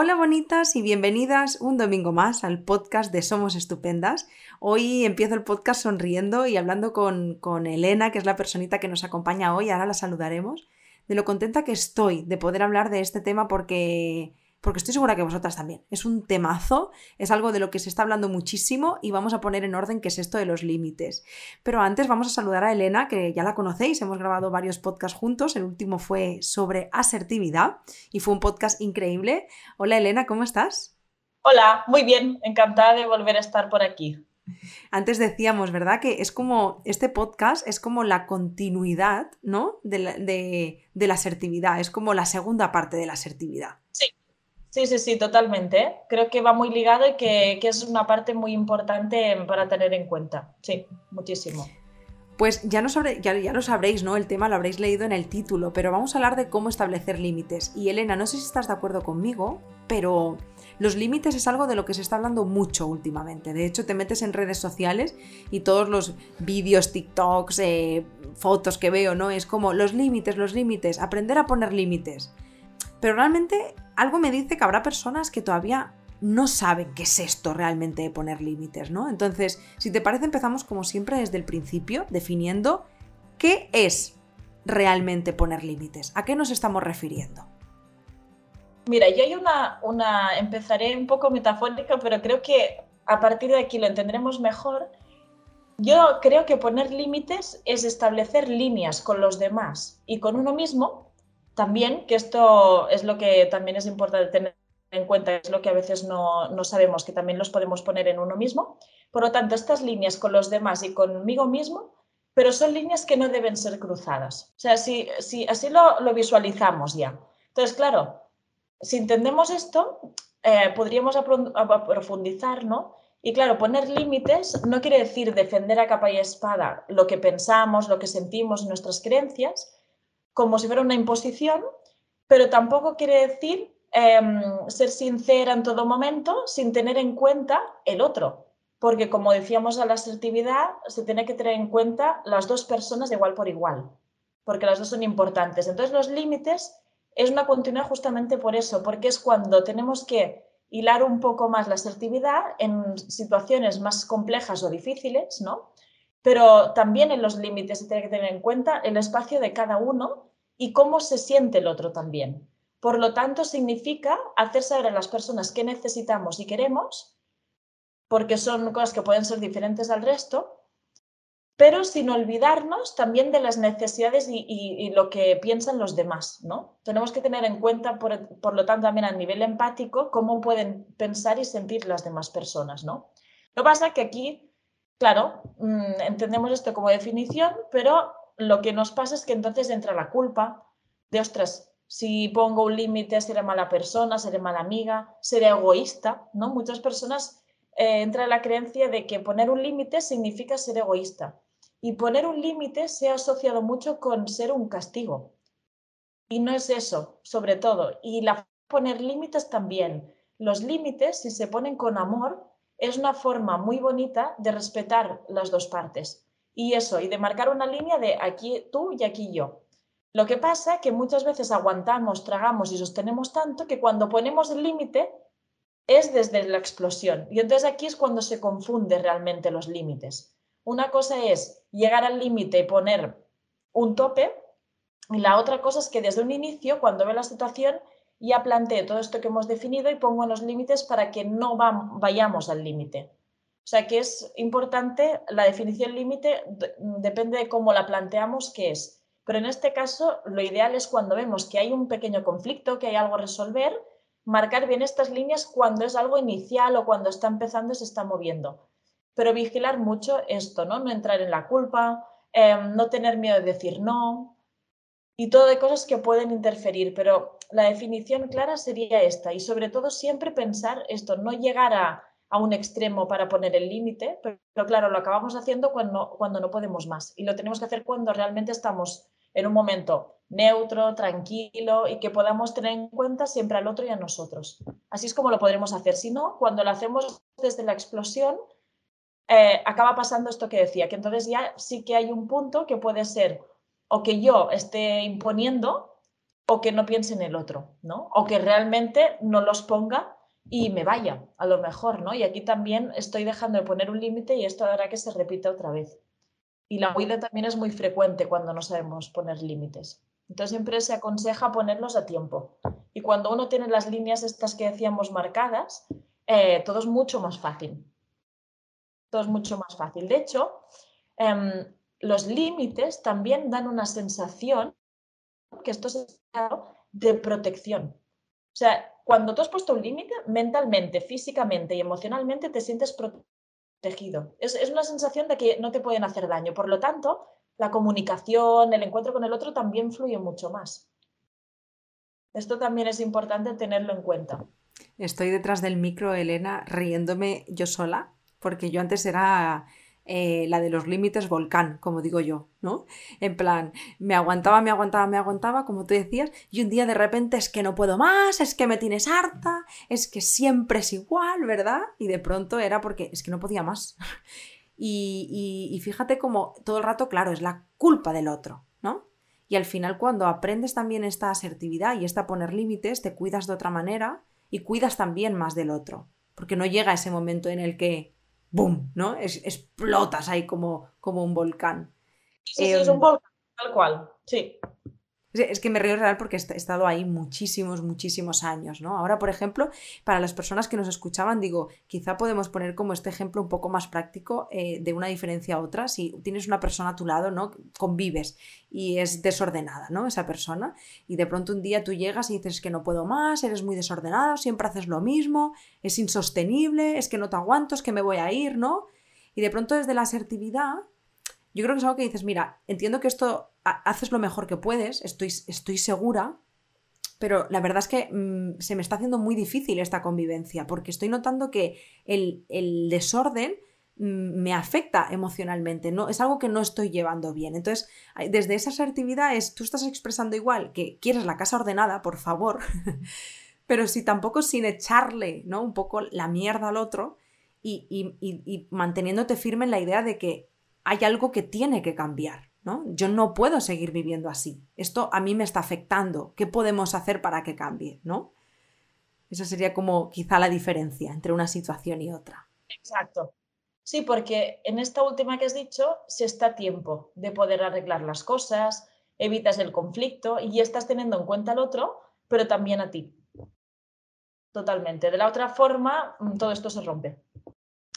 Hola bonitas y bienvenidas un domingo más al podcast de Somos Estupendas. Hoy empiezo el podcast sonriendo y hablando con, con, Elena, que es la personita que nos acompaña hoy, ahora la saludaremos, de lo contenta que estoy de poder hablar de este tema porque porque estoy segura que vosotras también. Es un temazo, es algo de lo que se está hablando muchísimo y vamos a poner en orden qué es esto de los límites. Pero antes vamos a saludar a Elena, que ya la conocéis, hemos grabado varios podcasts juntos, el último fue sobre asertividad y fue un podcast increíble. Hola Elena, ¿cómo estás? Hola, muy bien, encantada de volver a estar por aquí. Antes decíamos, ¿verdad? Que es como, este podcast es como la continuidad, ¿no? De la, de la asertividad, es como la segunda parte de la asertividad. Sí, Sí, sí, totalmente. Creo que va muy ligado y que, es una parte muy importante para tener en cuenta. Sí, muchísimo. Pues ya, no ya, ya, lo sabréis, ¿no? El tema lo habréis leído en el título, pero vamos a hablar de cómo establecer límites. Y Elena, no sé si estás de acuerdo conmigo, pero los límites es algo de lo que se está hablando mucho últimamente. De hecho, te metes en redes sociales y todos los vídeos, TikToks, eh, fotos que veo, ¿no? Es como los límites, los límites, aprender a poner límites. Pero realmente algo me dice que habrá personas que todavía no saben qué es esto realmente de poner límites, ¿no? Entonces, si te parece, empezamos como siempre desde el principio, definiendo qué es realmente poner límites, a qué nos estamos refiriendo. Mira, yo hay una, una, empezaré un poco metafórica, pero creo que a partir de aquí lo entenderemos mejor. Yo creo que poner límites es establecer líneas con los demás y con uno mismo también, que esto es lo que también es importante tener en cuenta, es lo que a veces no, no, sabemos, que también los podemos poner en uno mismo. Por lo tanto, estas líneas con los demás y conmigo mismo, pero son líneas que no deben ser cruzadas. O sea, si, si así lo, lo, visualizamos ya. Entonces, claro, si entendemos esto, eh, podríamos profundizar, ¿no? Y claro, poner límites no quiere decir defender a capa y espada lo que pensamos, lo que sentimos, nuestras creencias, como si fuera una imposición, pero tampoco quiere decir em, ser sincera en todo momento sin tener en cuenta el otro. Porque como decíamos a la asertividad, se tiene que tener en cuenta las dos personas de igual por igual, porque las dos son importantes. Entonces los límites es una continuidad justamente por eso, porque es cuando tenemos que hilar un poco más la asertividad en situaciones más complejas o difíciles, ¿no? Pero también en los límites se tiene que tener en cuenta el espacio de cada uno y cómo se siente el otro también. Por lo tanto, significa hacer saber a las personas qué necesitamos y queremos, porque son cosas que pueden ser diferentes al resto, pero sin olvidarnos también de las necesidades y, lo que piensan los demás, ¿no? Tenemos que tener en cuenta, por, lo tanto, también a nivel empático, cómo pueden pensar y sentir las demás personas, ¿no? Lo que pasa es que aquí, claro, mm, entendemos esto como definición, pero lo que nos pasa es que entonces entra la culpa de, ostras, si pongo un límite seré mala persona, seré mala amiga, seré egoísta, ¿no? Muchas personas eh, entra la creencia de que poner un límite significa ser egoísta. Y poner un límite se ha asociado mucho con ser un castigo. Y no es eso, sobre todo. Y la poner límites también. Los límites, si se ponen con amor, es una forma muy bonita de respetar las dos partes y eso, y de marcar una línea de aquí tú y aquí yo. Lo que pasa es que muchas veces aguantamos, tragamos y sostenemos tanto que cuando ponemos el límite es desde la explosión. Y entonces aquí es cuando se confunde realmente los límites. Una cosa es llegar al límite y poner un tope y la otra cosa es que desde un inicio, cuando ve la situación, ya plantee todo esto que hemos definido y pongo los límites para que no vayamos al límite. O sea que es importante, la definición límite depende de cómo la planteamos qué es. Pero en este caso, lo ideal es cuando vemos que hay un pequeño conflicto, que hay algo a resolver, marcar bien estas líneas cuando es algo inicial o cuando está empezando y se está moviendo. Pero vigilar mucho esto, ¿no? No entrar en la culpa, em, no tener miedo de decir no y todo de cosas que pueden interferir. Pero la definición clara sería esta y sobre todo siempre pensar esto, no llegar a a un extremo para poner el límite, pero, claro, lo acabamos haciendo cuando, cuando no podemos más y lo tenemos que hacer cuando realmente estamos en un momento neutro, tranquilo y que podamos tener en cuenta siempre al otro y a nosotros. Así es como lo podremos hacer. Si no, cuando lo hacemos desde la explosión, eh, acaba pasando esto que decía, que entonces ya sí que hay un punto que puede ser o que yo esté imponiendo o que no piense en el otro, ¿no? O que realmente no los ponga y me vaya, a lo mejor, ¿no? Y aquí también estoy dejando de poner un límite y esto hará que se repita otra vez. Y la huida también es muy frecuente cuando no sabemos poner límites. Entonces siempre se aconseja ponerlos a tiempo. Y cuando uno tiene las líneas estas que decíamos marcadas, eh, todo es mucho más fácil. Todo es mucho más fácil. De hecho, em, los límites también dan una sensación que esto es de protección. O sea, cuando tú has puesto un límite, mentalmente, físicamente y emocionalmente te sientes protegido. Es, es, una sensación de que no te pueden hacer daño. Por lo tanto, la comunicación, el encuentro con el otro también fluye mucho más. Esto también es importante tenerlo en cuenta. Estoy detrás del micro, Elena, riéndome yo sola, porque yo antes era eh, la de los límites volcán, como digo yo, ¿no? En plan, me aguantaba, me aguantaba, me aguantaba, como tú decías, y un día de repente es que no puedo más, es que me tienes harta, es que siempre es igual, ¿verdad? Y de pronto era porque es que no podía más. y, y fíjate como todo el rato, claro, es la culpa del otro, ¿no? Y al final cuando aprendes también esta asertividad y esta poner límites, te cuidas de otra manera y cuidas también más del otro, porque no llega ese momento en el que ¡boom! ¿no? Es, explotas ahí como, como un volcán. Sí, sí, es un em, volcán, tal cual, sí. Es que me río real porque he estado ahí muchísimos, muchísimos años, ¿no? Ahora, por ejemplo, para las personas que nos escuchaban, digo, quizá podemos poner como este ejemplo un poco más práctico eh, de una diferencia a otra. Si tienes una persona a tu lado, ¿no? Convives y es desordenada, ¿no? Esa persona. Y de pronto un día tú llegas y dices que no puedo más, eres muy desordenado, siempre haces lo mismo, es insostenible, es que no te aguanto, es que me voy a ir, ¿no? Y de pronto desde la asertividad yo creo que es algo que dices, mira, entiendo que esto haces lo mejor que puedes, estoy, estoy segura, pero la verdad es que mm, se me está haciendo muy difícil esta convivencia, porque estoy notando que el, desorden mm, me afecta emocionalmente, no, es algo que no estoy llevando bien. Entonces, desde esa asertividad es, tú estás expresando igual que quieres la casa ordenada, por favor, pero si tampoco sin echarle ¿no? un poco la mierda al otro y, y manteniéndote firme en la idea de que hay algo que tiene que cambiar, ¿no? Yo no puedo seguir viviendo así. Esto a mí me está afectando. ¿Qué podemos hacer para que cambie, ¿no? Esa sería como quizá la diferencia entre una situación y otra. Exacto. Sí, porque en esta última que has dicho, se está tiempo de poder arreglar las cosas, evitas el conflicto y estás teniendo en cuenta al otro, pero también a ti. Totalmente. De la otra forma, mm, todo esto se rompe.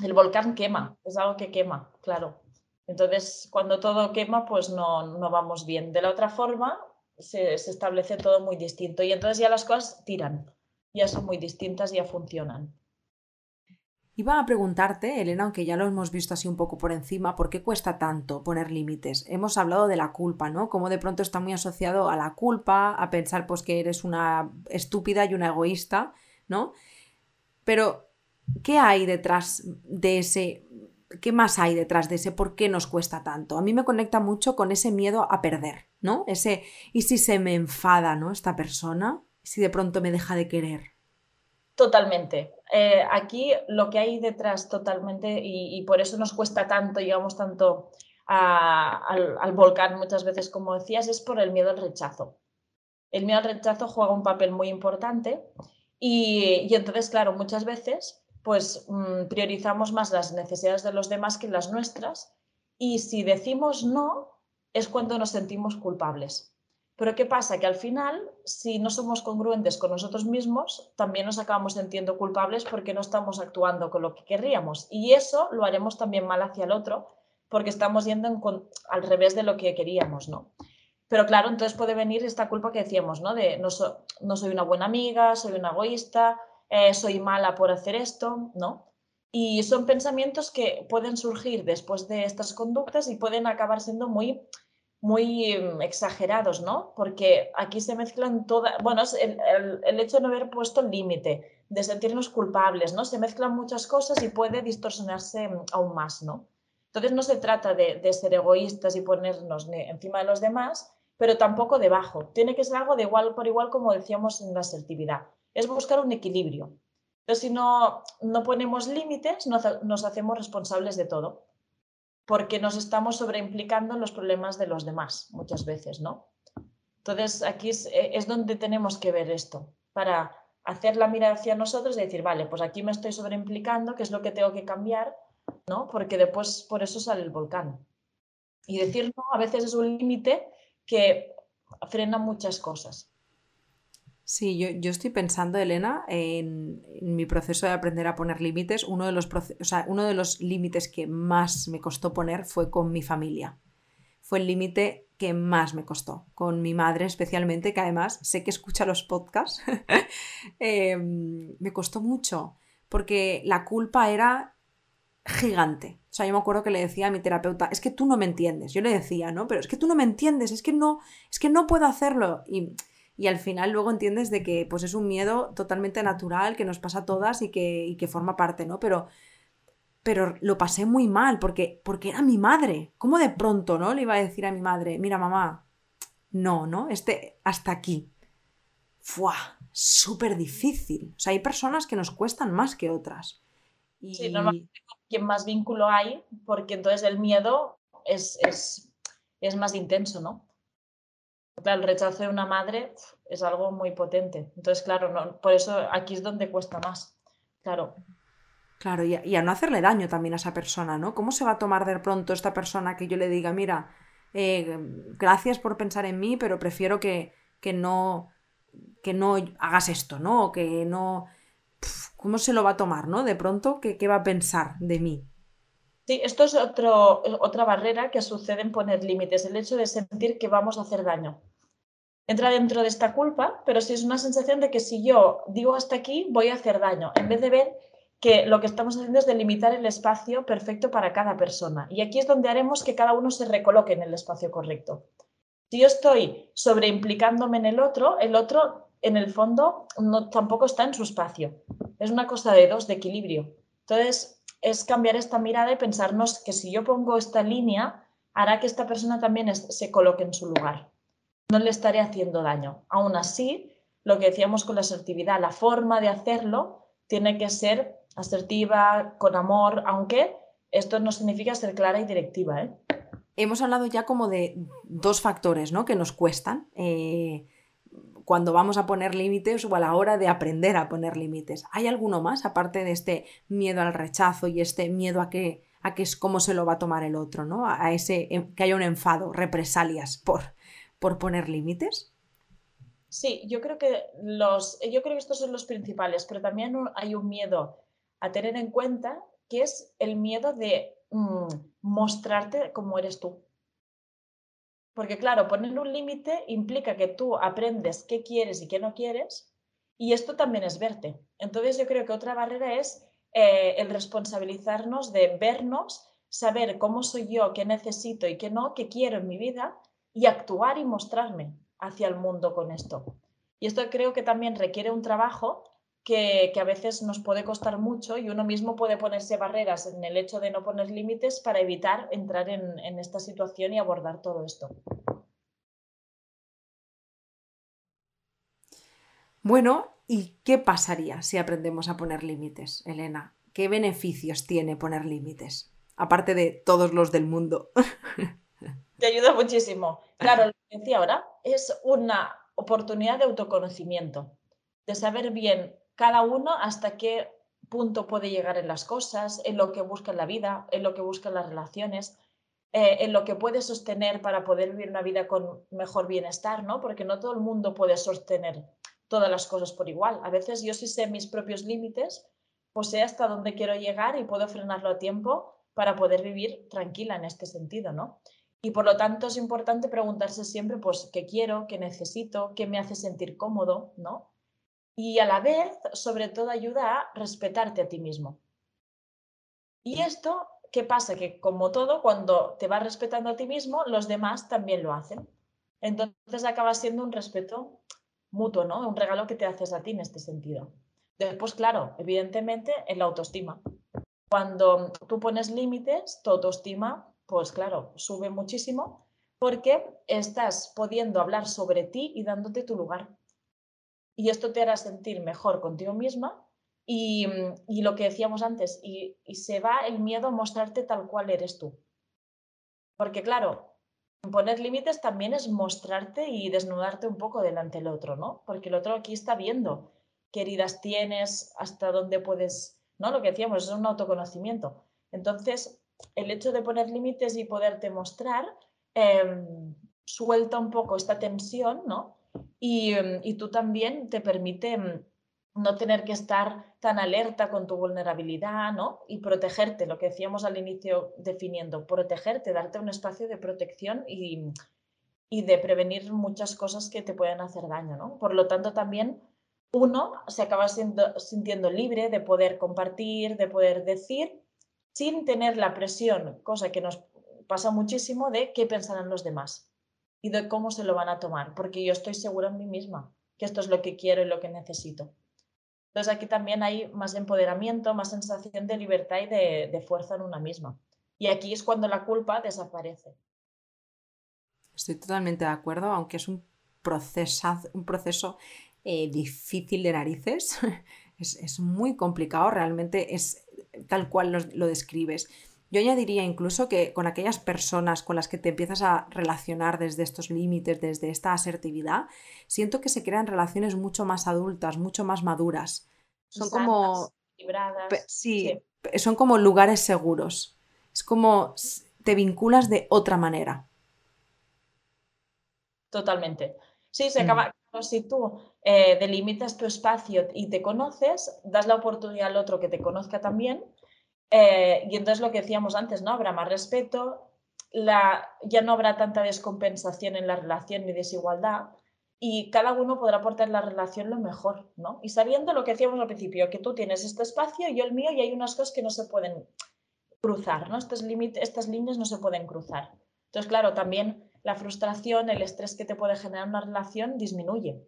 El volcán quema, es algo que quema, claro. Entonces, cuando todo quema, pues no, no vamos bien. De la otra forma, se, establece todo muy distinto y entonces ya las cosas tiran, ya son muy distintas, ya funcionan. Iba a preguntarte, Elena, aunque ya lo hemos visto así un poco por encima, ¿por qué cuesta tanto poner límites? Hemos hablado de la culpa, ¿no? Como de pronto está muy asociado a la culpa, a pensar pues que eres una estúpida y una egoísta, ¿no? Pero, ¿qué hay detrás de ese ¿qué más hay detrás de ese por qué nos cuesta tanto? A mí me conecta mucho con ese miedo a perder, ¿no? Ese, ¿y si se me enfada, ¿no? Esta persona, si de pronto me deja de querer. Totalmente. Eh, aquí lo que hay detrás totalmente, y, por eso nos cuesta tanto, llegamos tanto al, volcán muchas veces, como decías, es por el miedo al rechazo. El miedo al rechazo juega un papel muy importante y, y entonces, claro, muchas veces pues mm, priorizamos más las necesidades de los demás que las nuestras y si decimos no es cuando nos sentimos culpables. Pero ¿qué pasa? Que al final, si no somos congruentes con nosotros mismos, también nos acabamos sintiendo culpables porque no estamos actuando con lo que querríamos. Y eso lo haremos también mal hacia el otro porque estamos yendo al revés de lo que queríamos, ¿no? Pero claro, entonces puede venir esta culpa que decíamos, ¿no? De no, no soy una buena amiga, soy una egoísta, eh, soy mala por hacer esto, ¿no? Y son pensamientos que pueden surgir después de estas conductas y pueden acabar siendo muy, muy mm, exagerados, ¿no? Porque aquí se mezclan todas, bueno, el, el, hecho de no haber puesto límite, de sentirnos culpables, ¿no? Se mezclan muchas cosas y puede distorsionarse mm, aún más, ¿no? Entonces no se trata de, de ser egoístas y ponernos encima de los demás, pero tampoco debajo. Tiene que ser algo de igual por igual, como decíamos en la asertividad es buscar un equilibrio. Pero si no, no ponemos límites, nos, hacemos responsables de todo, porque nos estamos sobreimplicando en los problemas de los demás muchas veces, ¿no? Entonces, aquí es, eh, es donde tenemos que ver esto, para hacer la mirada hacia nosotros y decir, vale, pues aquí me estoy sobreimplicando, ¿qué es lo que tengo que cambiar? ¿no? Porque después por eso sale el volcán. Y decir no a veces es un límite que frena muchas cosas. Sí, yo, yo estoy pensando, Elena, en, mi proceso de aprender a poner límites. Uno de los, o sea, uno de los límites que más me costó poner fue con mi familia. Fue el límite que más me costó, con mi madre especialmente, que además sé que escucha los podcasts. Em, me costó mucho, porque la culpa era gigante. O sea, yo me acuerdo que le decía a mi terapeuta, es que tú no me entiendes. Yo le decía, ¿no? Pero es que tú no me entiendes, es que no, es que no puedo hacerlo. Y, al final luego entiendes de que pues es un miedo totalmente natural que nos pasa a todas y que, que forma parte, ¿no? Pero, pero lo pasé muy mal porque, porque era mi madre. ¿Cómo de pronto, no? Le iba a decir a mi madre, mira mamá, no, ¿no? Este, hasta aquí. ¡Fua! Súper difícil. O sea, hay personas que nos cuestan más que otras. Y... Sí, quien más vínculo hay, porque entonces el miedo es, es, más intenso, ¿no? El rechazo de una madre es algo muy potente. Entonces, claro, no, por eso aquí es donde cuesta más. Claro. Claro, y a, no hacerle daño también a esa persona, ¿no? ¿Cómo se va a tomar de pronto esta persona que yo le diga, mira, eh, gracias por pensar en mí, pero prefiero que, que, no, que no hagas esto, ¿no? O que no ¿Cómo se lo va a tomar, no? De pronto, ¿qué, va a pensar de mí? Sí, esto es otro, otra barrera que sucede en poner límites, el hecho de sentir que vamos a hacer daño. Entra dentro de esta culpa, pero sí es una sensación de que si yo digo hasta aquí, voy a hacer daño, en vez de ver que lo que estamos haciendo es delimitar el espacio perfecto para cada persona. Y aquí es donde haremos que cada uno se recoloque en el espacio correcto. Si yo estoy sobreimplicándome en el otro, el otro en el fondo no, tampoco está en su espacio. Es una cosa de dos, de equilibrio. Entonces, es cambiar esta mirada y pensarnos que si yo pongo esta línea, hará que esta persona también se coloque en su lugar. No le estaré haciendo daño. Aún así, lo que decíamos con la asertividad, la forma de hacerlo tiene que ser asertiva, con amor, aunque esto no significa ser clara y directiva. ¿eh? Hemos hablado ya como de dos factores ¿no? que nos cuestan. Eh, cuando vamos a poner límites o a la hora de aprender a poner límites. ¿Hay alguno más aparte de este miedo al rechazo y este miedo a que a es cómo se lo va a tomar el otro, ¿no? A ese em, que haya un enfado, represalias por, por poner límites. Sí, yo creo que los yo creo que estos son los principales, pero también hay un miedo a tener en cuenta que es el miedo de mm, mostrarte como eres tú. Porque claro, poner un límite implica que tú aprendes qué quieres y qué no quieres y esto también es verte. Entonces yo creo que otra barrera es eh, el responsabilizarnos de vernos, saber cómo soy yo, qué necesito y qué no, qué quiero en mi vida y actuar y mostrarme hacia el mundo con esto. Y esto creo que también requiere un trabajo que, a veces nos puede costar mucho y uno mismo puede ponerse barreras en el hecho de no poner límites para evitar entrar en, en esta situación y abordar todo esto. Bueno, ¿y qué pasaría si aprendemos a poner límites, Elena? ¿Qué beneficios tiene poner límites? Aparte de todos los del mundo. Te ayuda muchísimo. Claro, lo que decía ahora es una oportunidad de autoconocimiento, de saber bien cada uno hasta qué punto puede llegar en las cosas, en lo que busca en la vida, en lo que busca en las relaciones, eh, en lo que puede sostener para poder vivir una vida con mejor bienestar, ¿no? Porque no todo el mundo puede sostener todas las cosas por igual. A veces yo sí sé mis propios límites, pues sé hasta dónde quiero llegar y puedo frenarlo a tiempo para poder vivir tranquila en este sentido, ¿no? Y por lo tanto es importante preguntarse siempre, pues, qué quiero, qué necesito, qué me hace sentir cómodo, ¿no? y a la vez, sobre todo, ayuda a respetarte a ti mismo. Y esto, ¿qué pasa? Que como todo, cuando te vas respetando a ti mismo, los demás también lo hacen. Entonces acaba siendo un respeto mutuo, ¿no? Un regalo que te haces a ti en este sentido. Después, claro, evidentemente, en la autoestima. Cuando tú pones límites, tu autoestima, pues claro, sube muchísimo porque estás pudiendo hablar sobre ti y dándote tu lugar y esto te hará sentir mejor contigo misma y, lo que decíamos antes, y, se va el miedo a mostrarte tal cual eres tú. Porque claro, poner límites también es mostrarte y desnudarte un poco delante del otro, ¿no? Porque el otro aquí está viendo qué heridas tienes, hasta dónde puedes, ¿no? Lo que decíamos, es un autoconocimiento. Entonces, el hecho de poner límites y poderte mostrar em, suelta un poco esta tensión, ¿no? Y, em, y tú también te permite em, no tener que estar tan alerta con tu vulnerabilidad, ¿no? Y protegerte, lo que decíamos al inicio definiendo, protegerte, darte un espacio de protección y, y de prevenir muchas cosas que te pueden hacer daño, ¿no? Por lo tanto, también uno se acaba sintiendo libre de poder compartir, de poder decir, sin tener la presión, cosa que nos pasa muchísimo, de qué pensarán los demás y de cómo se lo van a tomar, porque yo estoy segura en mí misma que esto es lo que quiero y lo que necesito. Entonces aquí también hay más empoderamiento, más sensación de libertad y de, fuerza en una misma. Y aquí es cuando la culpa desaparece. Estoy totalmente de acuerdo, aunque es un, proceso eh, difícil de narices. es, muy complicado, realmente es tal cual lo, describes. Yo añadiría incluso que con aquellas personas con las que te empiezas a relacionar desde estos límites, desde esta asertividad, siento que se crean relaciones mucho más adultas, mucho más maduras. Son como... Sí, son como lugares seguros. Es como te vinculas de otra manera. Totalmente. Sí, se acaba. Mm. Si tú eh, delimitas tu espacio y te conoces, das la oportunidad al otro que te conozca también eh, y entonces lo que decíamos antes, ¿no? Habrá más respeto, ya no habrá tanta descompensación en la relación ni desigualdad y cada uno podrá aportar la relación lo mejor, ¿no? Y sabiendo lo que decíamos al principio, que tú tienes este espacio yo el mío y hay unas cosas que no se pueden cruzar, ¿no? Estos estas líneas no se pueden cruzar. Entonces, claro, también la frustración, el estrés que te puede generar una relación disminuye.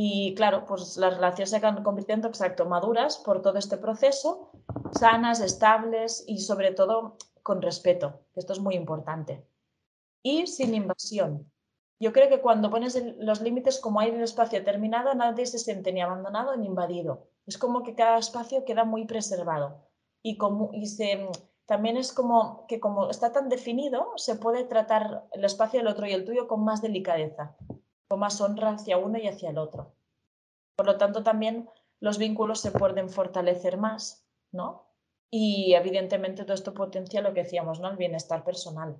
Y claro, pues las relaciones se van convirtiendo, exacto, maduras por todo este proceso, sanas, estables y sobre todo con respeto, esto es muy importante. Y sin invasión. Yo creo que cuando pones los límites, como hay un espacio determinado, nadie se siente ni abandonado ni invadido. Es como que cada espacio queda muy preservado. Y, como, y se, también es como que como está tan definido, se puede tratar el espacio del otro y el tuyo con más delicadeza con más honra hacia uno y hacia el otro. Por lo tanto, también los vínculos se pueden fortalecer más, ¿no? Y evidentemente todo esto potencia lo que decíamos, ¿no? El bienestar personal.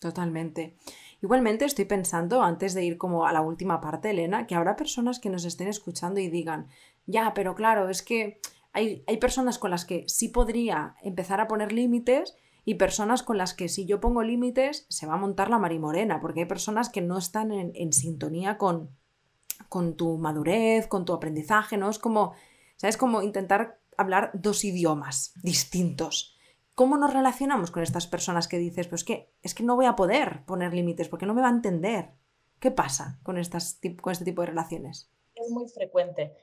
Totalmente. Igualmente estoy pensando, antes de ir como a la última parte, Elena, que habrá personas que nos estén escuchando y digan, ya, pero claro, es que hay, hay personas con las que sí podría empezar a poner límites, y personas con las que si yo pongo límites se va a montar la marimorena, porque hay personas que no están en, sintonía con, con tu madurez, con tu aprendizaje, ¿no? Es como, ¿sabes? Como intentar hablar dos idiomas distintos. ¿Cómo nos relacionamos con estas personas que dices, pues que es que no voy a poder poner límites porque no me va a entender? ¿Qué pasa con, estas, con este tipo de relaciones? Es muy frecuente.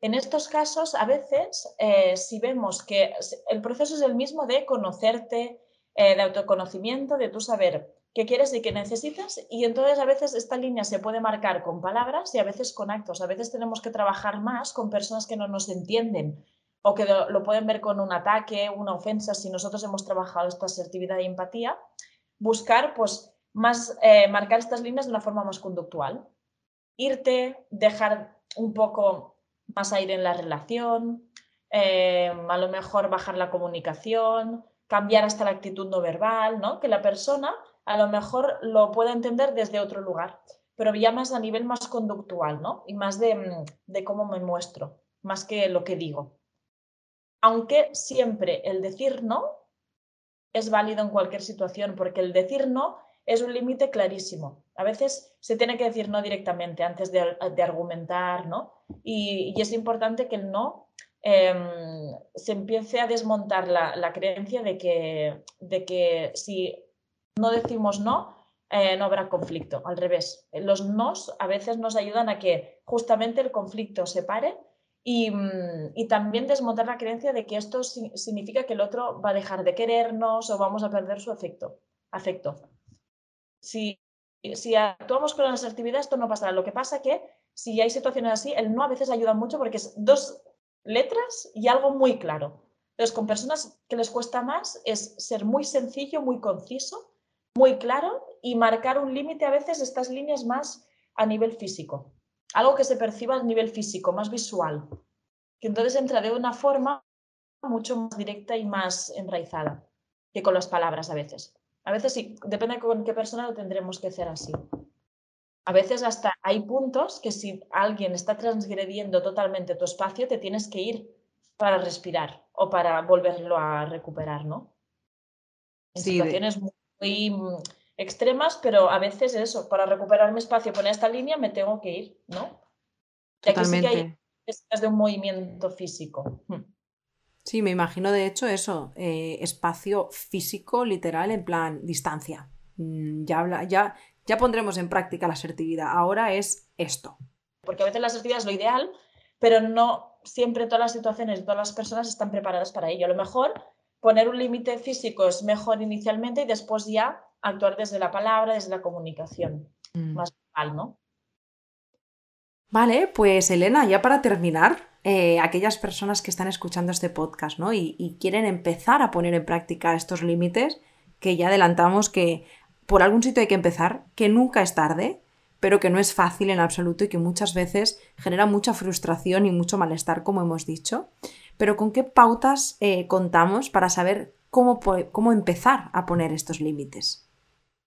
En estos casos, a veces, eh, si vemos que el proceso es el mismo de conocerte, eh, de autoconocimiento, de tu saber qué quieres y qué necesitas, y entonces a veces esta línea se puede marcar con palabras y a veces con actos. A veces tenemos que trabajar más con personas que no nos entienden o que lo, pueden ver con un ataque, una ofensa, si nosotros hemos trabajado esta asertividad y empatía, buscar pues más, eh, marcar estas líneas de una forma más conductual. Irte, dejar un poco más aire en la relación, eh, a lo mejor bajar la comunicación, cambiar hasta la actitud no verbal, ¿no? Que la persona a lo mejor lo pueda entender desde otro lugar, pero ya más a nivel más conductual, ¿no? Y más de, mm, de cómo me muestro, más que lo que digo. Aunque siempre el decir no es válido en cualquier situación, porque el decir no es un límite clarísimo. A veces se tiene que decir no directamente antes de, argumentar, ¿no? Y, es importante que el no em, se empiece a desmontar la, creencia de que, de que, si no decimos no, eh, no habrá conflicto. Al revés, los nos a veces nos ayudan a que justamente el conflicto se pare y, y, también desmontar la creencia de que esto significa que el otro va a dejar de querernos o vamos a perder su afecto. afecto si, si actuamos con la asertividad, esto no pasará. Lo que pasa que si hay situaciones así, el no a veces ayuda mucho porque es dos letras y algo muy claro. Entonces, con personas que les cuesta más es ser muy sencillo, muy conciso, muy claro y marcar un límite a veces estas líneas más a nivel físico. Algo que se perciba a nivel físico, más visual. Que entonces entra de una forma mucho más directa y más enraizada que con las palabras a veces. A veces sí, depende con qué persona lo tendremos que hacer así. A veces hasta hay puntos que si alguien está transgrediendo totalmente tu espacio, te tienes que ir para respirar o para volverlo a recuperar, ¿no? En situaciones muy mm, extremas, pero a veces eso, para recuperar mi espacio, poner esta línea, me tengo que ir, ¿no? Totalmente. Aquí sí que hay de un movimiento físico. Hmm. Sí, me imagino de hecho eso, eh, espacio físico, literal, en plan distancia. Mm, ya, ya, ya pondremos en práctica la asertividad. Ahora es esto. Porque a veces la asertividad es lo ideal, pero no siempre todas las situaciones y todas las personas están preparadas para ello. A lo mejor poner un límite físico es mejor inicialmente y después ya actuar desde la palabra, desde la comunicación. Mm. Más mal, ¿no? Vale, pues Elena, ya para terminar, eh, aquellas personas que están escuchando este podcast ¿no? y, y quieren empezar a poner en práctica estos límites, que ya adelantamos que por algún sitio hay que empezar, que nunca es tarde, pero que no es fácil en absoluto y que muchas veces genera mucha frustración y mucho malestar, como hemos dicho. Pero ¿con qué pautas eh, contamos para saber cómo, cómo empezar a poner estos límites?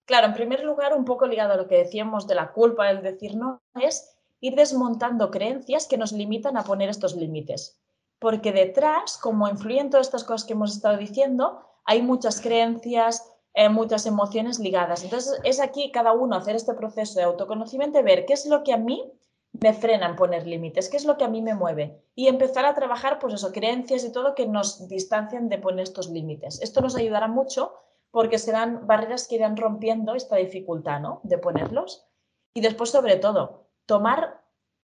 Claro, en primer lugar, un poco ligado a lo que decíamos de la culpa, el decir no, es ir desmontando creencias que nos limitan a poner estos límites. Porque detrás, como influyen todas estas cosas que hemos estado diciendo, hay muchas creencias, eh, muchas emociones ligadas. Entonces, es aquí cada uno hacer este proceso de autoconocimiento ver qué es lo que a mí me frena en poner límites, qué es lo que a mí me mueve y empezar a trabajar, pues eso, creencias y todo que nos distancian de poner estos límites. Esto nos ayudará mucho porque serán barreras que irán rompiendo esta dificultad, ¿no? De ponerlos. Y después, sobre todo, tomar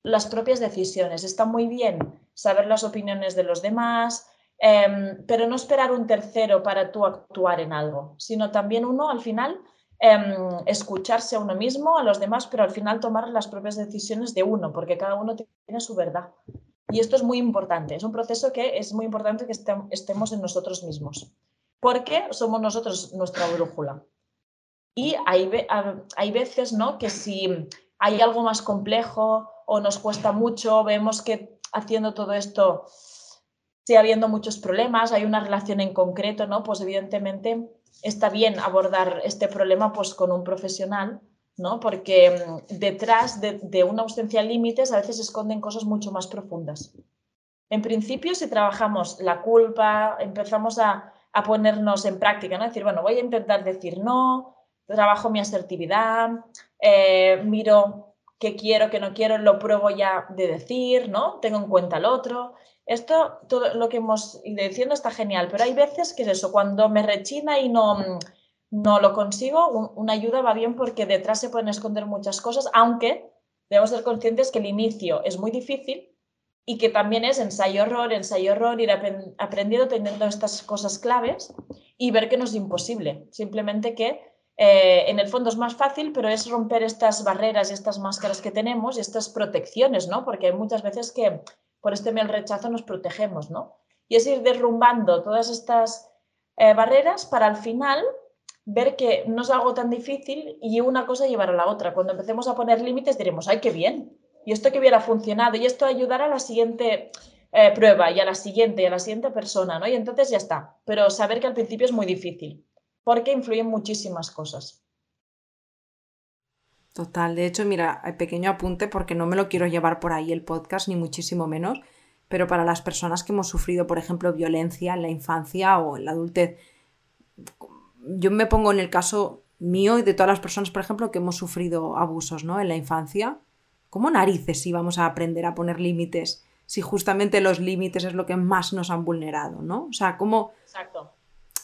las propias decisiones. Está muy bien saber las opiniones de los demás, Em, pero no esperar un tercero para tú actuar en algo, sino también uno al final em, escucharse a uno mismo, a los demás, pero al final tomar las propias decisiones de uno, porque cada uno tiene su verdad. Y esto es muy importante, es un proceso que es muy importante que estemos en nosotros mismos, porque somos nosotros nuestra brújula. Y hay, hay veces ¿no? que si hay algo más complejo o nos cuesta mucho, vemos que haciendo todo esto sigue habiendo muchos problemas, hay una relación en concreto, ¿no? Pues evidentemente está bien abordar este problema pues con un profesional, ¿no? Porque mm, detrás de, una ausencia de límites a veces se esconden cosas mucho más profundas. En principio, si trabajamos la culpa, empezamos a, ponernos en práctica, ¿no? Decir, bueno, voy a intentar decir no, trabajo mi asertividad, eh, miro qué quiero, qué no quiero, lo pruebo ya de decir, ¿no? Tengo en cuenta el otro esto, todo lo que hemos ido diciendo está genial, pero hay veces que es eso, cuando me rechina y no, no lo consigo, una ayuda va bien porque detrás se pueden esconder muchas cosas, aunque debemos ser conscientes que el inicio es muy difícil y que también es ensayo-error, ensayo-error, ir aprendiendo, teniendo estas cosas claves y ver que no es imposible, simplemente que eh, en el fondo es más fácil, pero es romper estas barreras y estas máscaras que tenemos y estas protecciones, ¿no? Porque hay muchas veces que por este miedo rechazo nos protegemos, ¿no? Y es ir derrumbando todas estas eh, barreras para al final ver que no es algo tan difícil y una cosa llevar a la otra. Cuando empecemos a poner límites diremos, ay, qué bien, y esto que hubiera funcionado, y esto ayudará a la siguiente eh, prueba, y a la siguiente, y a la siguiente persona, ¿no? Y entonces ya está. Pero saber que al principio es muy difícil, porque influyen muchísimas cosas. Total, de hecho, mira, pequeño apunte porque no me lo quiero llevar por ahí el podcast, ni muchísimo menos, pero para las personas que hemos sufrido, por ejemplo, violencia en la infancia o en la adultez, yo me pongo en el caso mío y de todas las personas, por ejemplo, que hemos sufrido abusos ¿no? en la infancia, ¿cómo narices íbamos a aprender a poner límites si justamente los límites es lo que más nos han vulnerado, ¿no? O sea, ¿cómo... Exacto.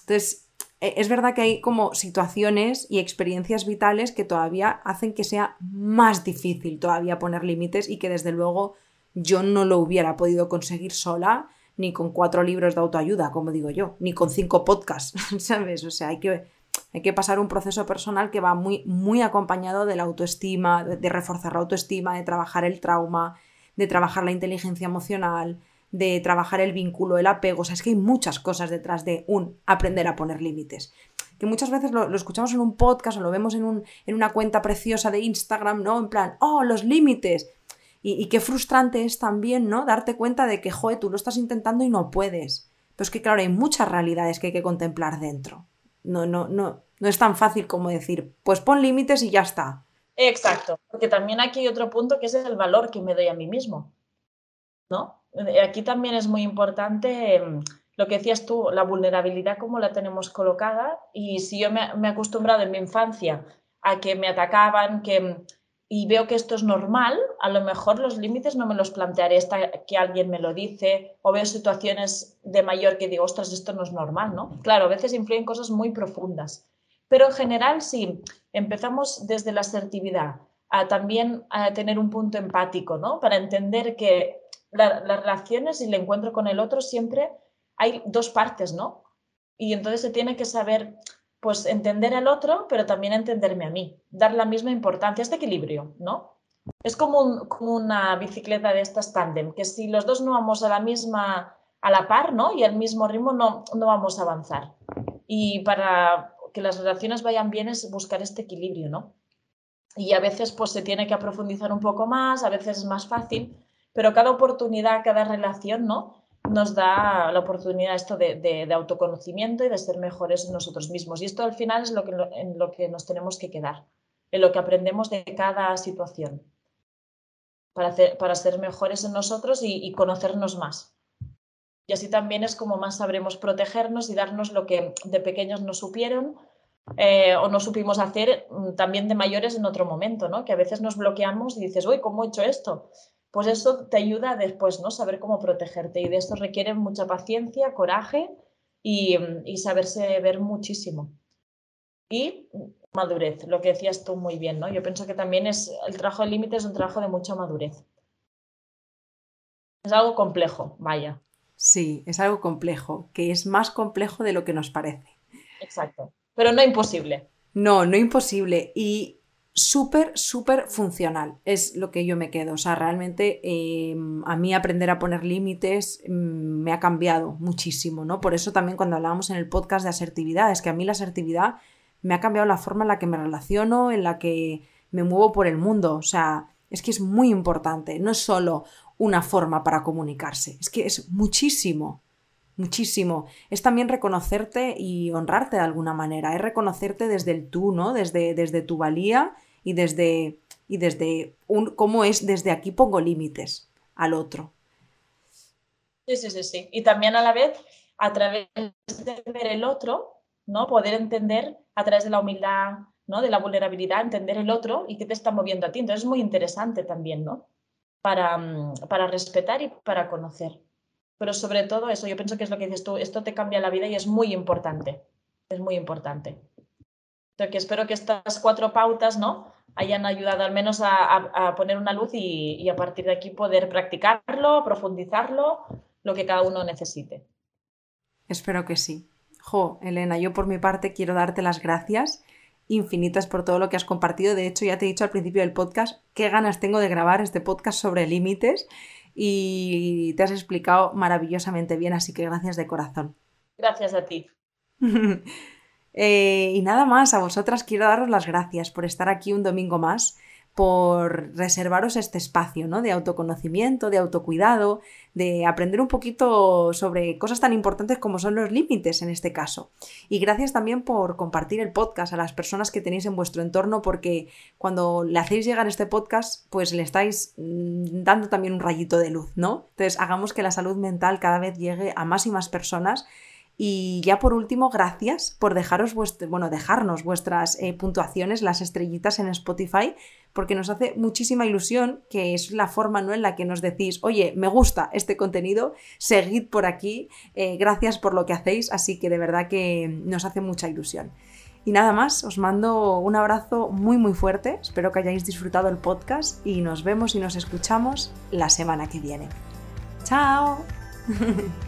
Entonces, es verdad que hay como situaciones y experiencias vitales que todavía hacen que sea más difícil todavía poner límites y que desde luego yo no lo hubiera podido conseguir sola ni con cuatro libros de autoayuda, como digo yo, ni con cinco podcasts, ¿sabes? O sea, hay que, hay que pasar un proceso personal que va muy, muy acompañado de la autoestima, de reforzar la autoestima, de trabajar el trauma, de trabajar la inteligencia emocional, de trabajar el vínculo, el apego. O sea, es que hay muchas cosas detrás de un aprender a poner límites. Que muchas veces lo, escuchamos en un podcast o lo vemos en, un, en, una cuenta preciosa de Instagram, ¿no? En plan, oh, los límites. Y, qué frustrante es también, ¿no? Darte cuenta de que, joder, tú lo estás intentando y no puedes. Pero es que, claro, hay muchas realidades que hay que contemplar dentro. No, no, no, no es tan fácil como decir, pues pon límites y ya está. Exacto, porque también aquí hay otro punto que es el valor que me doy a mí mismo. ¿No? Eh, aquí también es muy importante em, lo que decías tú, la vulnerabilidad, cómo la tenemos colocada. Y si yo me, me he acostumbrado en mi infancia a que me atacaban, que y veo que esto es normal, a lo mejor los límites no me los plantearé hasta que alguien me lo dice o veo situaciones de mayor que digo, ostras, esto no es normal, ¿no? Claro, a veces influyen cosas muy profundas, pero en general sí, empezamos desde la asertividad a también a tener un punto empático, ¿no? Para entender que las relaciones y el encuentro con el otro siempre hay dos partes, ¿no? Y entonces se tiene que saber pues entender al otro, pero también entenderme a mí, dar la misma importancia, este equilibrio, ¿no? Es como, una bicicleta de estas tándem, que si los dos no vamos a la misma, a la par, ¿no? Y al mismo ritmo, no, no vamos a avanzar. Y para que las relaciones vayan bien es buscar este equilibrio, ¿no? Y a veces pues se tiene que profundizar un poco más, a veces es más fácil, pero cada oportunidad, cada relación, ¿no? nos da la oportunidad esto de, autoconocimiento y de ser mejores nosotros mismos. Y esto al final es lo que, en lo que nos tenemos que quedar, en lo que aprendemos de cada situación, para, para ser mejores en nosotros y, conocernos más. Y así también es como más sabremos protegernos y darnos lo que de pequeños no supieron eh, o no supimos hacer mm, también de mayores en otro momento, ¿no? Que a veces nos bloqueamos y dices, uy, ¿cómo he hecho esto? Pues eso te ayuda después, ¿no? Saber cómo protegerte y de esto requiere mucha paciencia, coraje y, saberse ver muchísimo. Y madurez, lo que decías tú muy bien, ¿no? Yo pienso que también es el trabajo de límites es un trabajo de mucha madurez. Es algo complejo, vaya. Sí, es algo complejo, que es más complejo de lo que nos parece. Exacto, pero no imposible. No, no imposible. Y súper, súper funcional, es lo que yo me quedo. O sea, realmente em, a mí aprender a poner límites mm, me ha cambiado muchísimo, ¿no? Por eso también cuando hablábamos en el podcast de asertividad, es que a mí la asertividad me ha cambiado la forma en la que me relaciono, en la que me muevo por el mundo. O sea, es que es muy importante, no es solo una forma para comunicarse, es que es muchísimo, muchísimo. Es también reconocerte y honrarte de alguna manera, es reconocerte desde el tú, ¿no? Desde, desde tu valía y desde, y desde un, cómo es desde aquí pongo límites al otro. Sí, sí, sí, sí. Y también a la vez, a través de ver el otro, ¿no? Poder entender a través de la humildad, ¿no? De la vulnerabilidad, entender el otro y qué te está moviendo a ti. Entonces es muy interesante también, ¿no? Para, mm, para respetar y para conocer. Pero sobre todo eso, yo pienso que es lo que dices tú, esto te cambia la vida y es muy importante. Es muy importante. Que espero que estas cuatro pautas, ¿no? Hayan ayudado al menos a, poner una luz y, a partir de aquí poder practicarlo, profundizarlo, lo que cada uno necesite. Espero que sí. Jo, Elena, yo por mi parte quiero darte las gracias infinitas por todo lo que has compartido. De hecho, ya te he dicho al principio del podcast qué ganas tengo de grabar este podcast sobre límites y te has explicado maravillosamente bien, así que gracias de corazón. Gracias a ti. Eh, y nada más, a vosotras quiero daros las gracias por estar aquí un domingo más, por reservaros este espacio ¿no? de autoconocimiento, de autocuidado, de aprender un poquito sobre cosas tan importantes como son los límites en este caso. Y gracias también por compartir el podcast a las personas que tenéis en vuestro entorno, porque cuando le hacéis llegar este podcast, pues le estáis mm, dando también un rayito de luz, ¿no? Entonces hagamos que la salud mental cada vez llegue a más y más personas y ya por último, gracias por dejaros bueno, dejarnos vuestras eh, puntuaciones, las estrellitas en Spotify, porque nos hace muchísima ilusión, que es la forma ¿no? en la que nos decís, oye, me gusta este contenido, seguid por aquí, eh, gracias por lo que hacéis, así que de verdad que nos hace mucha ilusión. Y nada más, os mando un abrazo muy muy fuerte, espero que hayáis disfrutado el podcast y nos vemos y nos escuchamos la semana que viene. ¡Chao!